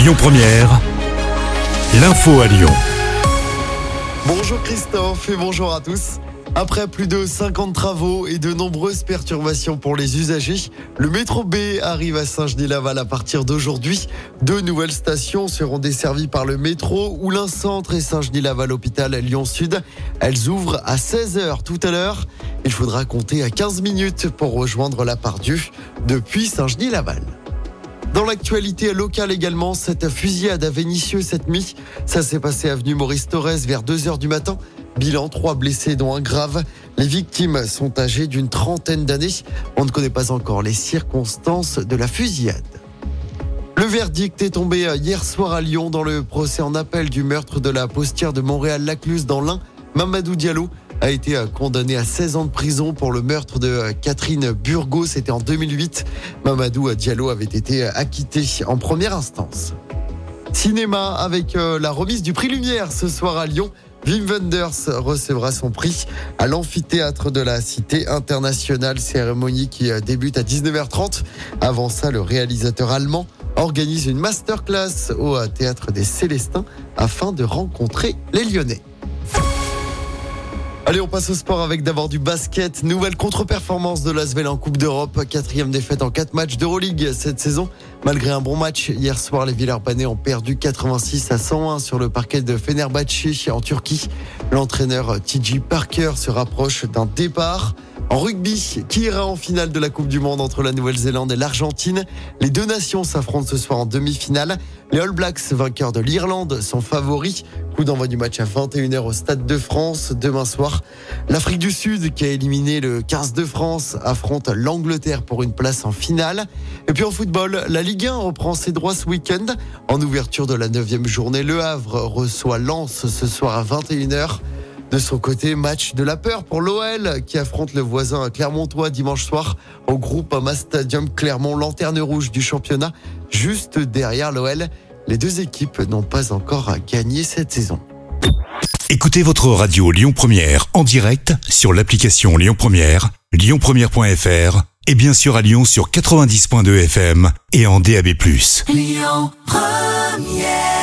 Lyon Première, l'info à Lyon. Bonjour Christophe et bonjour à tous. Après plus de 50 travaux et de nombreuses perturbations pour les usagers, le métro B arrive à Saint-Genis-Laval à partir d'aujourd'hui. Deux nouvelles stations seront desservies par le métro, Oulin Centre et Saint-Genis-Laval Hôpital Lyon Sud. Elles ouvrent à 16h tout à l'heure. Il faudra compter à 15 minutes pour rejoindre la Pardieu depuis Saint-Genis-Laval. Dans l'actualité locale également, cette fusillade à Vénissieux cette nuit. Ça s'est passé avenue Maurice Torres vers 2 heures du matin. Bilan, trois blessés dont un grave. Les victimes sont âgées d'une trentaine d'années. On ne connaît pas encore les circonstances de la fusillade. Le verdict est tombé hier soir à Lyon dans le procès en appel du meurtre de la postière de Montréal-Lacluse dans l'Ain. Mamadou Diallo a été condamné à 16 ans de prison pour le meurtre de Catherine Burgos. C'était en 2008. Mamadou Diallo avait été acquitté en première instance. Cinéma avec euh, la remise du prix Lumière ce soir à Lyon. Wim Wenders recevra son prix à l'amphithéâtre de la Cité internationale, cérémonie qui euh, débute à 19h30. Avant ça, le réalisateur allemand organise une masterclass au euh, théâtre des Célestins afin de rencontrer les Lyonnais. Allez, on passe au sport avec d'abord du basket. Nouvelle contre-performance de l'Asvel en Coupe d'Europe. Quatrième défaite en quatre matchs d'Euroleague cette saison. Malgré un bon match, hier soir, les Villers-Banais ont perdu 86 à 101 sur le parquet de Fenerbahçe en Turquie. L'entraîneur TJ Parker se rapproche d'un départ. En rugby, qui ira en finale de la Coupe du Monde entre la Nouvelle-Zélande et l'Argentine? Les deux nations s'affrontent ce soir en demi-finale. Les All Blacks, vainqueurs de l'Irlande, sont favoris. Coup d'envoi du match à 21h au Stade de France demain soir. L'Afrique du Sud, qui a éliminé le 15 de France, affronte l'Angleterre pour une place en finale. Et puis en football, la Ligue 1 reprend ses droits ce week-end. En ouverture de la 9 journée, Le Havre reçoit Lens ce soir à 21h. De son côté, match de la peur pour l'OL qui affronte le voisin Clermontois dimanche soir au groupe Ama Stadium Clermont, lanterne rouge du championnat. Juste derrière l'OL, les deux équipes n'ont pas encore gagné cette saison. Écoutez votre radio Lyon Première en direct sur l'application Lyon Première, lyonpremière.fr et bien sûr à Lyon sur 90.2 FM et en DAB+. Lyon Première